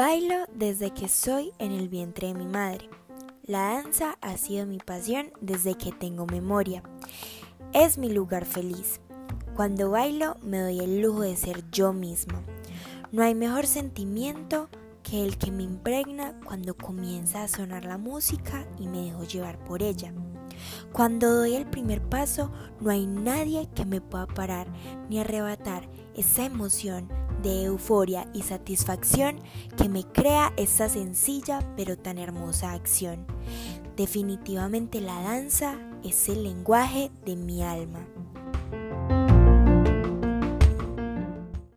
Bailo desde que soy en el vientre de mi madre. La danza ha sido mi pasión desde que tengo memoria. Es mi lugar feliz. Cuando bailo me doy el lujo de ser yo misma. No hay mejor sentimiento que el que me impregna cuando comienza a sonar la música y me dejo llevar por ella. Cuando doy el primer paso, no hay nadie que me pueda parar ni arrebatar esa emoción de euforia y satisfacción que me crea esa sencilla pero tan hermosa acción. Definitivamente la danza es el lenguaje de mi alma.